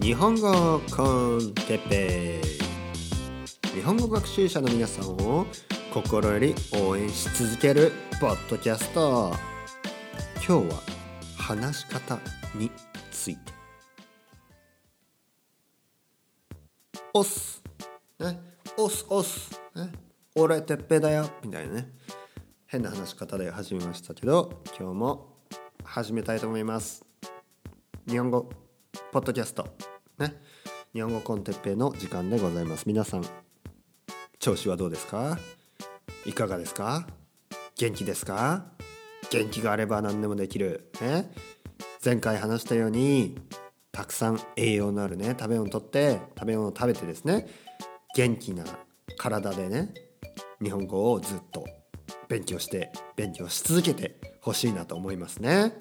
日本語コンテペ日本語学習者の皆さんを心より応援し続けるポッドキャスト。今日は話し方について。おす。ね。おすおす。ね。俺てっぺだよ。みたいなね。変な話し方で始めましたけど今日も始めたいと思います。日本語。ポッドキャスト。ね。日本語コンテッペイの時間でございます。皆さん調子はどうですか？いかがですか？元気ですか？元気があれば何でもできる、ね、前回話したようにたくさん栄養のあるね食べ物をとって食べ物を食べてですね元気な体でね日本語をずっと勉強して勉強し続けてほしいなと思いますね。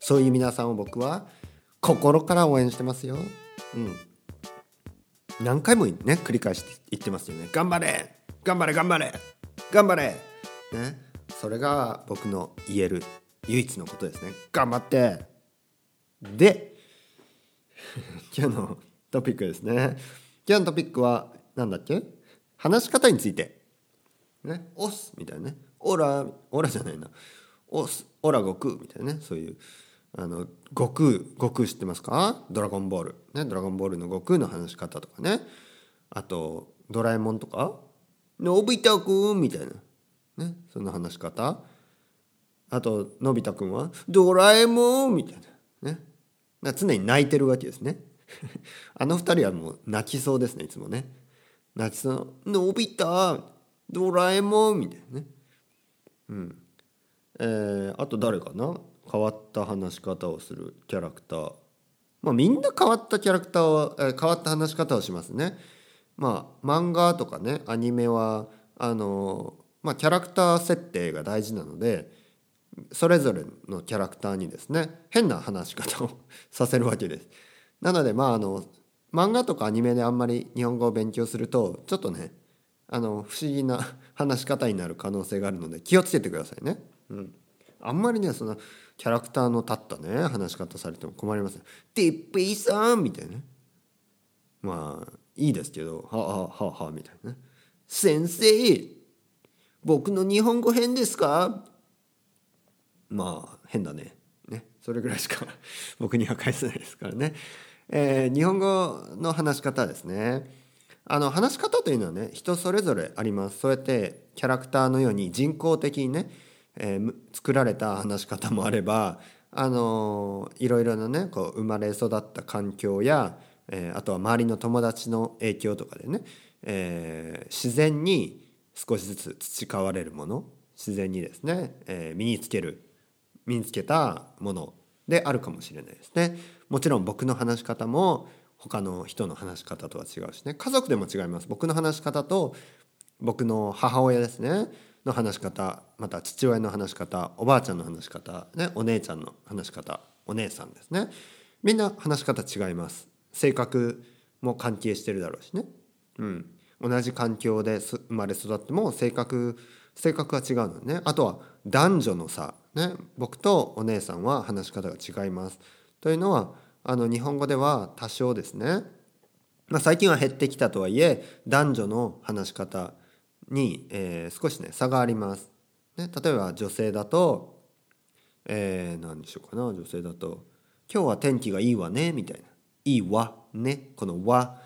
そういう皆さんを僕は心から応援してますよ。うん。何回もね繰り返して言ってますよね。頑張れ！頑張れ！頑張れ！頑張れ！ね。それが僕の言える唯一のことですね。頑張って！で 今日のトピックですね。今日のトピックは何だっけ？話し方について。ね「オス」みたいなね「オラ」「オラ」じゃないな「オス」「オラ悟空」みたいなね。そういうあの悟空悟空知ってますか？ドラゴンボール。ねドラゴンボールの悟空の話し方とかね。あとドラえもんとか？のび太くんみたいな。ねそんな話し方。あとのび太くんは？ドラえもんみたいな。ね。常に泣いてるわけですね。あの二人はもう泣きそうですねいつもね。泣きそう。のび太ドラえもんみたいなね。うん。えー、あと誰かな？変わった話し方をするキャラクター。まあみんな変わったキャラクターは、えー、変わった話し方をしますね。まあ漫画とかねアニメはあのまあキャラクター設定が大事なのでそれぞれのキャラクターにですね変な話し方をさせるわけです。なのでまああの漫画とかアニメであんまり日本語を勉強するとちょっとねあの不思議な話し方になる可能性があるので気をつけてくださいね。うん、あんまりねそのキャラクターの立ったね話し方されても困りますてっぺいさんみたいなね。まあいいですけどはあはあはあみたいなね。先生僕の日本語変ですか？まあ変だね。ね。それぐらいしか 僕には返せないですからね、えー、日本語の話し方ですね。あの話し方というのはね人それぞれあります。そうやってキャラクターのように人工的にね、えー、作られた話し方もあればあのー、いろいろなねこう生まれ育った環境や、えー、あとは周りの友達の影響とかでね、え、自然に少しずつ培われるもの自然にですね、え、身につける身につけたものであるかもしれないですね。もちろん僕の話し方も他の人の話し方とは違うしね。家族でも違います。僕の話し方と僕の母親ですね。の話し方また父親の話し方おばあちゃんの話し方、ね、お姉ちゃんの話し方お姉さんですね。みんな話し方違います。性格も関係してるだろうしね、うん、同じ環境で生まれ育っても性格性格が違うのね。あとは男女の差。ね。僕とお姉さんは話し方が違います。というのはあの日本語では多少ですね、まあ、最近は減ってきたとはいえ男女の話し方に、えー、少しね差があります。ね、例えば女性だと、えー、何でしょうかな女性だと「今日は天気がいいわね」みたいな「いいわ」ねこの「わ」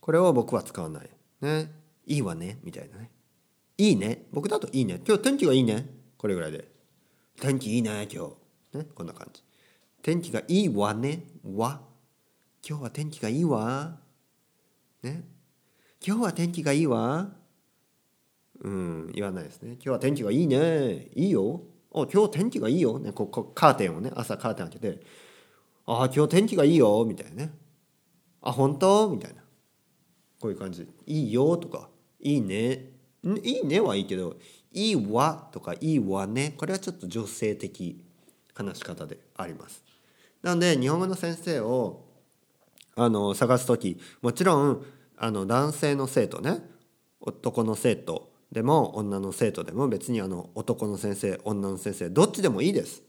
これを僕は使わない。ね「いいわね」みたいなね「いいね」僕だと「いいね」今日天気がいいねこれぐらいで「天気いいね今日」ねこんな感じ。天気がいいわねわ。今日は天気がいいわ。ね今日は天気がいいわ。うん言わないですね。今日は天気がいいね。いいよ。あ今日天気がいいよ。ねここカーテンをね朝カーテン開けてあ今日天気がいいよ。みたいなね。あ本当？みたいな。こういう感じ。いいよ。とか。いいね。いいねはいいけどいいわ？とかいいわね？これはちょっと女性的話し方であります。なので日本語の先生をあの探す時もちろんあの男性の生徒ね。男の生徒でも女の生徒でも別にあの男の先生女の先生どっちでもいいです。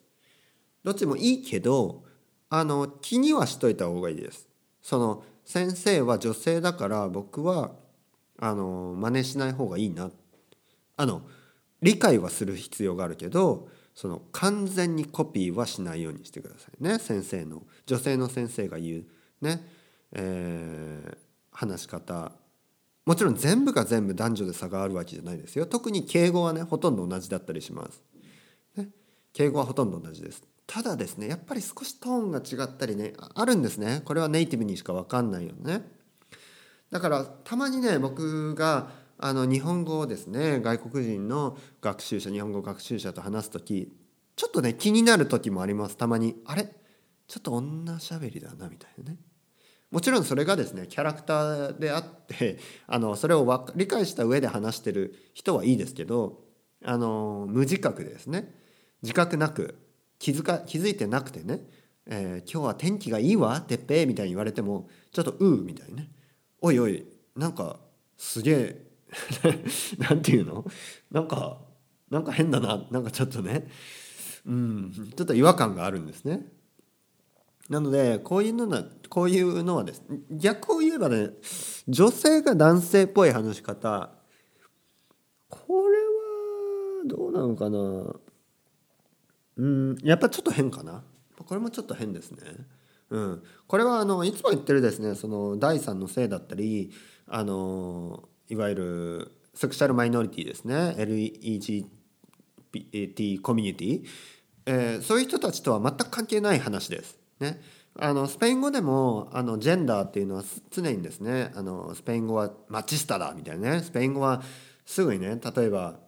どっちもいいけどあの気にはしといた方がいいです。その先生は女性だから僕はあの真似しない方がいいな。あの理解はする必要があるけどその完全にコピーはしないようにしてくださいね。先生の女性の先生が言うね、えー、話し方もちろん全部が全部男女で差があるわけじゃないですよ。特に敬語はねほとんど同じだったりします、ね、敬語はほとんど同じです。ただですねやっぱり少しトーンが違ったりねあるんですね。これはネイティブにしか分かんないよね。だからたまにね僕があの日本語をですね外国人の学習者日本語学習者と話す時ちょっとね気になる時もあります。たまにあれ？ちょっと女しゃべりだなみたいなね。もちろんそれがですねキャラクターであって あのそれを理解した上で話してる人はいいですけどあの無自覚ですね自覚なく気づか気づいてなくてね、えー、今日は天気がいいわてっぺみたいに言われてもちょっとうーみたいなねおいおいなんかすげえ なんていうの？なんかなんか変だななんかちょっとねうんちょっと違和感があるんですね。なのでこういうのはこういうのはです。逆を言えばね女性が男性っぽい話し方。これはどうなのかな。うんやっぱちょっと変かな。これもちょっと変ですね。うん、これはあのいつも言ってるですねその第三の性だったりあのいわゆるセクシャルマイノリティですね。LGBT コミュニティ、えー、そういう人たちとは全く関係ない話です。ね、あのスペイン語でもあのジェンダーっていうのは常にですねあのスペイン語はマチスタだみたいなね。スペイン語はすぐにね例えば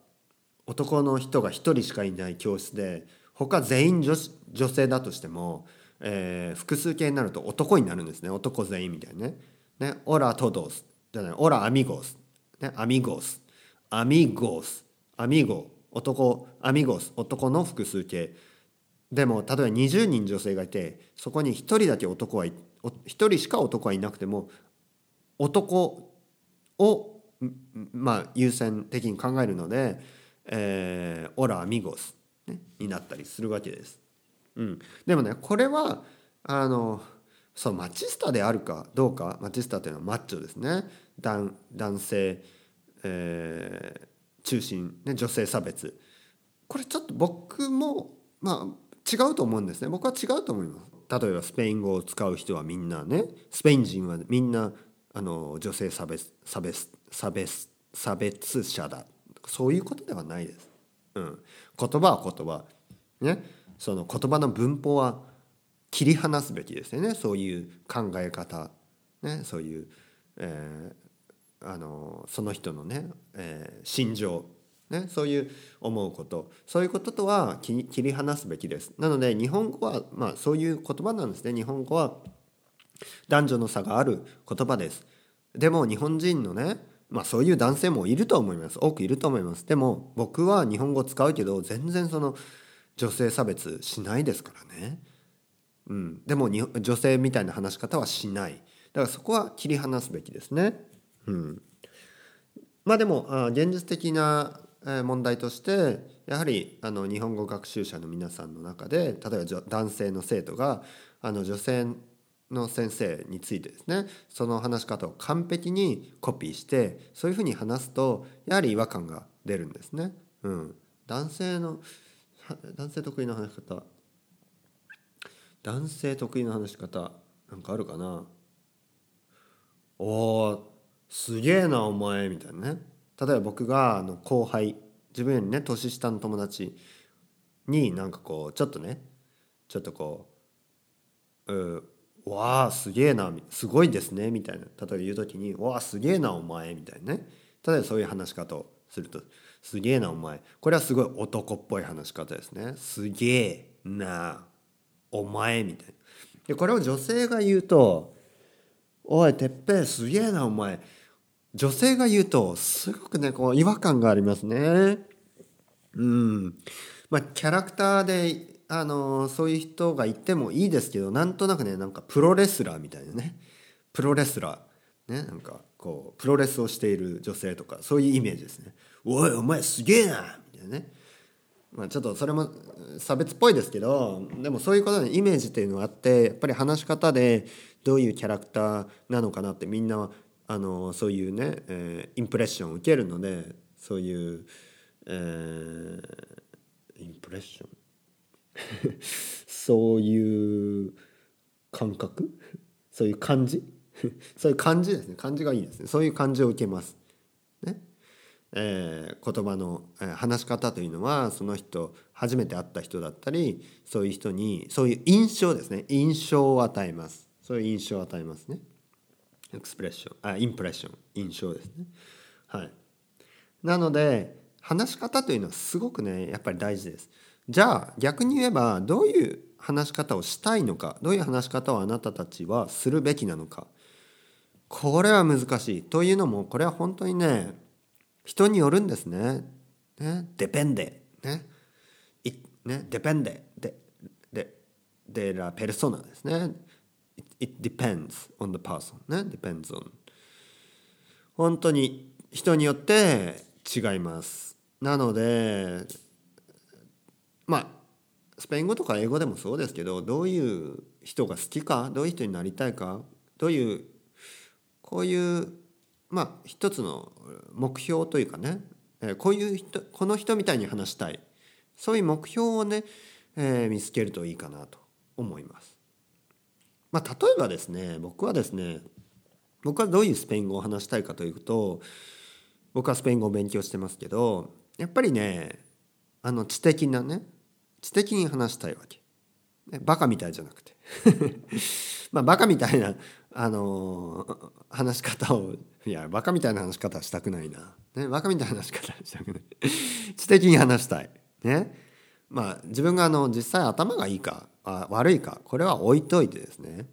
男の人が1人しかいない教室で他全員女女性だとしても、えー、複数形になると男になるんですね。男全員みたいなね。ね。オラトドス。じゃないオラアミゴス、ね、アミゴス。アミゴス。アミゴ。男アミゴス。男の複数形。でも例えば20人女性がいてそこに1人だけ男は1人しか男はいなくても男をまあ優先的に考えるので、えー、オラアミゴス、ね、になったりするわけです。うん、でもねこれはあのそうマチスタであるかどうかマチスタというのはマッチョですね。男男性、えー、中心、ね、女性差別。これちょっと僕もまあ違うと思うんですね。僕は違うと思います。例えばスペイン語を使う人はみんなねスペイン人はみんなあの女性差別差別差別差別者だ。そういうことではないです、うん、言葉は言葉。ね。その言葉の文法は切り離すべきですよね。そういう考え方。ね。そういう、えー、あのその人のね、えー、心情。ね、そういう思うことそういうこととは切り離すべきです。なので日本語は、まあ、そういう言葉なんですね。日本語は男女の差がある言葉です。でも日本人のねまあそういう男性もいると思います。多くいると思います。でも僕は日本語使うけど全然その女性差別しないですからね、うん、でも女性みたいな話し方はしない。だからそこは切り離すべきですね、うん、まあでも現実的な問題としてやはりあの日本語学習者の皆さんの中で例えば男性の生徒があの女性の先生についてですねその話し方を完璧にコピーしてそういうふうに話すとやはり違和感が出るんですね。うん、男性の男性得意な話し方。男性得意な話し方なんかあるかな。おーすげえなお前みたいなね。例えば僕があの後輩自分よりね年下の友達になんかこうちょっとねちょっとこう「うわあすげえなすごいですね」みたいな例えば言う時に「わあすげえなお前」みたいなね例えばそういう話し方をすると「すげえなお前」これはすごい男っぽい話し方ですね「すげえなお前」みたいな。でこれを女性が言うと「おいてっぺすげえなお前」女性が言うとすごくねこう違和感がありますね。うんまあ、キャラクターであのそういう人がいてもいいですけどなんとなくねなんかプロレスラーみたいなねプロレスラーねなんかこうプロレスをしている女性とかそういうイメージですね。おいお前すげえなみたいなねまあ、ちょっとそれも差別っぽいですけどでもそういうことのイメージっていうのがあってやっぱり話し方でどういうキャラクターなのかなってみんなあのそういうね、えー、インプレッションを受けるのでそういう、えー、インプレッション？そういう感覚？そういう感じ？そういう感じですね。感じがいいですね。そういう感じを受けます。ね。えー、言葉の、えー、話し方というのはその人初めて会った人だったりそういう人にそういう印象ですね。印象を与えます。そういう印象を与えますね。エクスプレッションあインプレッション印象ですねはいなので話し方というのはすごくねやっぱり大事ですじゃあ逆に言えばどういう話し方をしたいのかどういう話し方をあなたたちはするべきなのかこれは難しいというのもこれは本当にね人によるんですね。ね、デペンデ、ね、いね、デペンデ、で、で、でラペルソナですね。It depends on the person ね、depends on 本当に人によって違います。なので、まあ、スペイン語とか英語でもそうですけど、どういう人が好きか、どういう人になりたいか、どういう、こういうまあ一つの目標というかね、こういう人この人みたいに話したいそういう目標をね、えー、見つけるといいかなと思います。まあ、例えばですね僕はですね僕はどういうスペイン語を話したいかというと僕はスペイン語を勉強してますけどやっぱりねあの知的なね知的に話したいわけ。バカみたいじゃなくて。まあバカみたいなあのー、話し方をいやバカみたいな話し方はしたくないな、ね、バカみたいな話し方はしたくない。知的に話したい。ね。まあ自分があの実際頭がいいかあ悪いか。これは置いといてですね。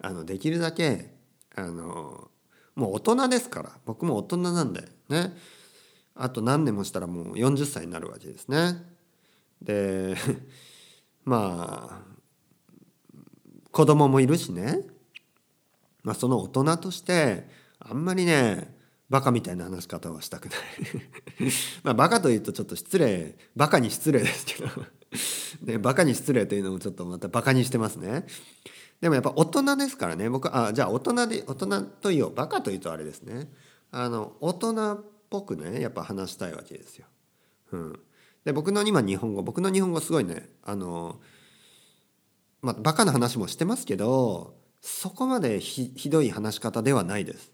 あのできるだけあのもう大人ですから。僕も大人なんでね。あと何年もしたらもう40歳になるわけですね。で まあ子供もいるしね。まあ、その大人としてあんまりねバカみたいな話し方はしたくない。まあバカというとちょっと失礼バカに失礼ですけど。ね、バカに失礼というのもちょっとまたバカにしてますね。でもやっぱ大人ですからね。僕あじゃあ大人で大人というバカというとあれですね。あの大人っぽくねやっぱ話したいわけですよ。うん、で僕の今日本語僕の日本語すごいねあのまあバカな話もしてますけどそこまでひどい話し方ではないです。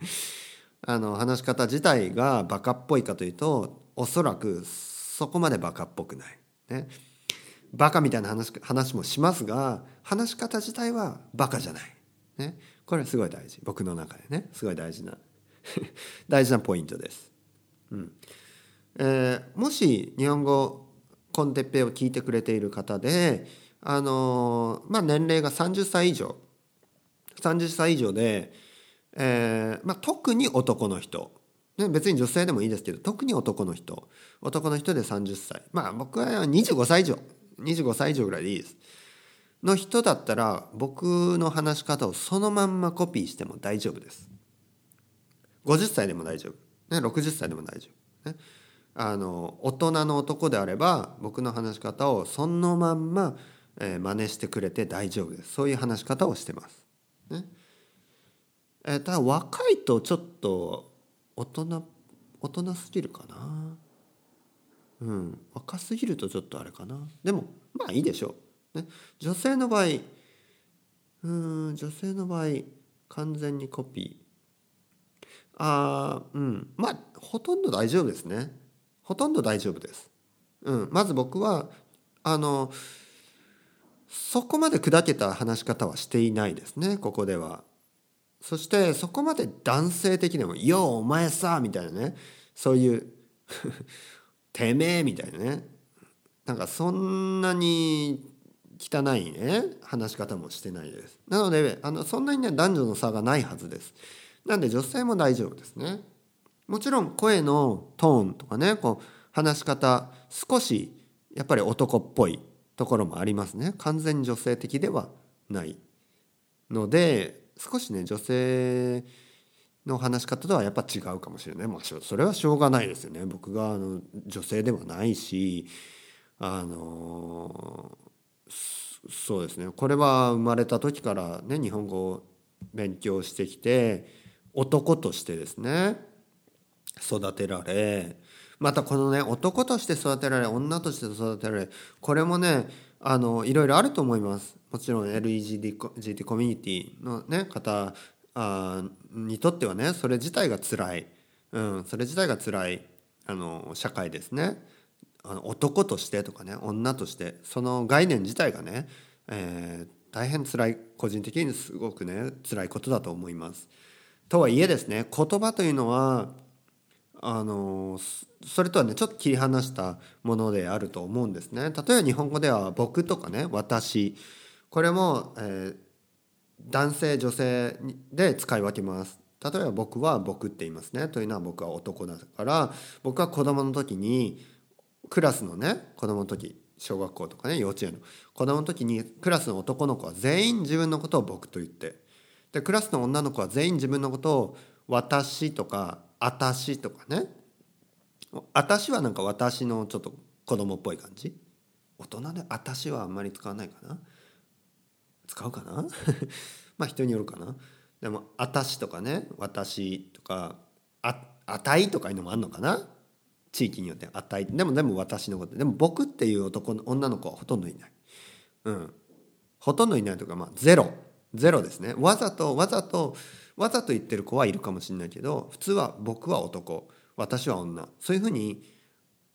あの話し方自体がバカっぽいかというとおそらくそこまでバカっぽくない。ね、バカみたいな話話もしますが話し方自体はバカじゃない。ね、これはすごい大事。僕の中でね。すごい大事な 大事なポイントです。うん。えー、もし日本語コンテッペを聞いてくれている方であのまあ、年齢が30歳以上。30歳以上で、えーまあ、特に男の人、ね、別に女性でもいいですけど特に男の人。男の人で30歳まあ僕は25歳以上。25歳以上ぐらいでいいです。の人だったら僕の話し方をそのまんまコピーしても大丈夫です。50歳でも大丈夫、ね、60歳でも大丈夫、ね、あの大人の男であれば僕の話し方をそのまんまえー、真似してくれて大丈夫です。そういう話し方をしてます。ね。えー、ただ若いとちょっと大人大人すぎるかな。うん、若すぎるとちょっとあれかな。でもまあいいでしょう、ね、女性の場合うん女性の場合完全にコピー。あうん。まあほとんど大丈夫ですね。ほとんど大丈夫です、うん、まず僕はあのそこまで砕けた話し方はしていないですね。ここでは。そしてそこまで男性的でも「よお前さ」みたいなね。そういう てめえみたいなねなんかそんなに汚いね話し方もしてないです。なのであのそんなにね男女の差がないはずです。なんで女性も大丈夫ですね。もちろん声のトーンとかねこう話し方少しやっぱり男っぽいところもありますね完全に女性的ではないので少しね女性の話し方とはやっぱ違うかもしれない、まあ、それはしょうがないですよね。僕があの女性ではないしあのそうですね。これは生まれた時からね日本語を勉強してきて男としてですね育てられまたこのね男として育てられ女として育てられこれもねあのいろいろあると思います。もちろん LGBT コミュニティのね方あにとってはねそれ自体が辛い、うん、それ自体が辛いあの社会ですねあの男としてとかね女としてその概念自体がね、えー、大変辛い個人的にすごくね辛いことだと思います。とはいえですね言葉というのはあのそれとはねちょっと切り離したものであると思うんですね。例えば日本語では「僕」とかね「私」これも、えー、男性女性で使い分けます。例えば僕は僕って言いますね。というのは僕は男だから僕は子供の時にクラスのね子供の時小学校とかね幼稚園の子供の時にクラスの男の子は全員自分のことを僕と言ってでクラスの女の子は全員自分のことを私とか私とかね私はなんか私のちょっと子供っぽい感じ。大人で私はあんまり使わないかな。使うかな？まあ人によるかな。でも「あたし」とかね「私」とか「ああたい」とかいうのもあんのかな？地域によって「あたい」でもでも私のこと。でも僕っていう男の女の子はほとんどいない。うん。ほとんどいないとかまあゼロ。ゼロですね。わざとわざとわざと言ってる子はいるかもしれないけど普通は僕は男。私は女。そういうふうに、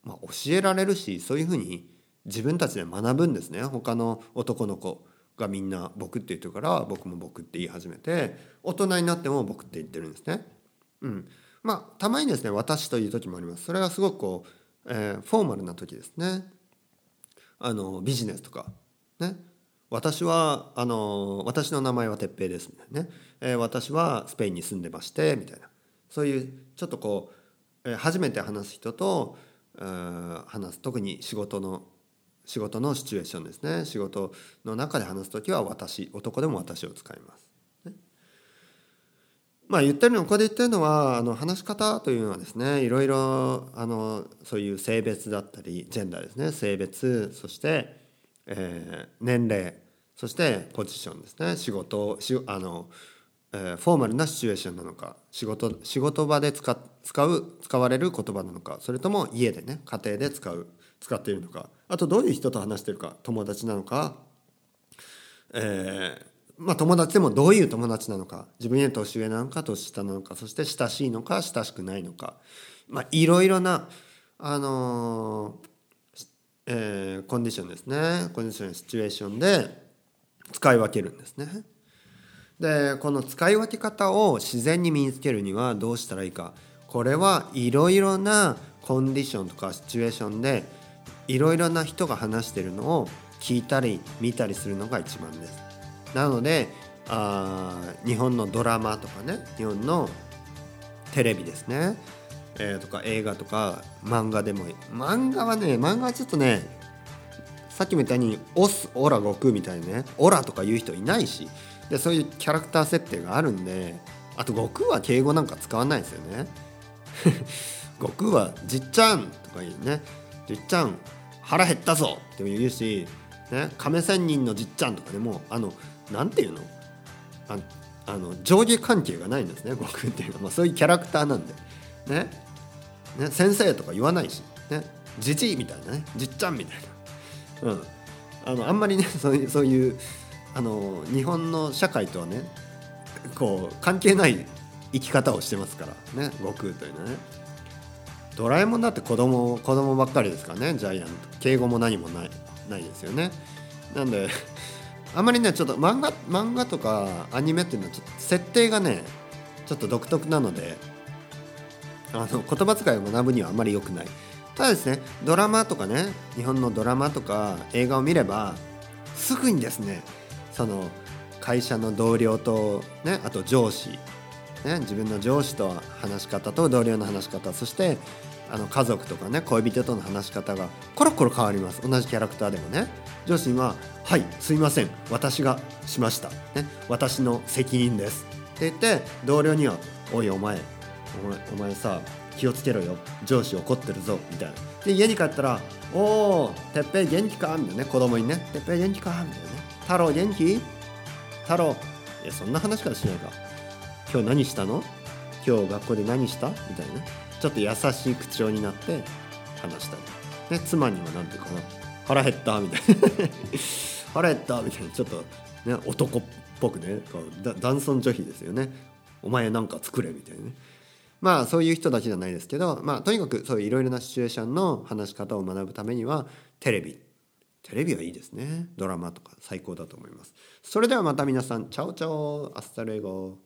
まあ、教えられるしそういうふうに自分たちで学ぶんですね。他の男の子。がみんな僕って言ってるから僕も僕って言い始めて大人になっても僕って言ってるんですね。うん、まあたまにですね私という時もあります。それはすごくこう、えー、フォーマルな時ですね。あのビジネスとかね。私はあの私の名前は哲平ですみたいなね、えー、私はスペインに住んでましてみたいなそういうちょっとこう、えー、初めて話す人と、えー、話す特に仕事の仕事のシチュエーションですね。仕事の中で話す時は私男でも私を使います。まあ言ってるのここで言ってるのはあの話し方というのはですねいろいろあのそういう性別だったりジェンダーですね。性別そして、えー、年齢そしてポジションですね。仕事しあの、えー、フォーマルなシチュエーションなのか仕事仕事場で使使う使われる言葉なのかそれとも家でね家庭で使う使っているのかあとどういう人と話してるか友達なのか、えー、まあ友達でもどういう友達なのか自分より年上なのか年下なのかそして親しいのか親しくないのかまあいろいろなあのー、えー、コンディションですねコンディションシチュエーションで使い分けるんですね。でこの使い分け方を自然に身につけるにはどうしたらいいかこれはいろいろなコンディションとかシチュエーションでいろいろな人が話してるのを聞いたり見たりするのが一番です。なのであ日本のドラマとかね日本のテレビですね、えー、とか映画とか漫画でもいい。漫画はね漫画はちょっとねさっきみたいに「オスオラ悟空」みたいにね「オラ」とか言う人いないしでそういうキャラクター設定があるんであと悟空は敬語なんか使わないですよね。悟空は「じっちゃん」とか言うね「じっちゃん腹減ったぞ。って言うし、ね、亀仙人のじっちゃんとかでもあのなんていうの？ああの上下関係がないんですね悟空っていうのは、まあ、そういうキャラクターなんで。ねね先生とか言わないしねじじいみたいなねじっちゃんみたいな、うん、あのあんまりね そういうそういうあの日本の社会とはねこう関係ない生き方をしてますからね悟空というのはね。ドラえもんだって子供子供ばっかりですからねジャイアント。敬語も何もないないですよね。なんで あまりねちょっと漫画漫画とかアニメっていうのはちょっと設定がねちょっと独特なのであの言葉遣いを学ぶにはあまり良くない。ただですねドラマとかね日本のドラマとか映画を見ればすぐにですねその会社の同僚とねあと上司ね、自分の上司と話し方と同僚の話し方そしてあの家族とかね恋人との話し方がコロコロ変わります。同じキャラクターでもね。上司は「はいすいません。私がしました」ね「私の責任です」って言って同僚には「おいお前お前お前さ気をつけろよ。上司怒ってるぞ」みたいな。で家に帰ったら「おおてっぺい元気か?」みたいなね。子供にね「てっぺい元気か?」みたいなね「太郎元気太郎いやそんな話からしないか今日何したの今日学校で何した?」みたいなちょっと優しい口調になって話したり、ね、妻には何ていうかな「腹減った」みたいな。腹減ったみたいな。ちょっと、ね、男っぽくねこう男尊女卑ですよね。お前なんか作れみたいなね。まあそういう人たちじゃないですけどまあとにかくそういういろいろなシチュエーションの話し方を学ぶためにはテレビ。テレビはいいですね。ドラマとか最高だと思います。それではまた皆さんチャオチャオ。アスタルエゴ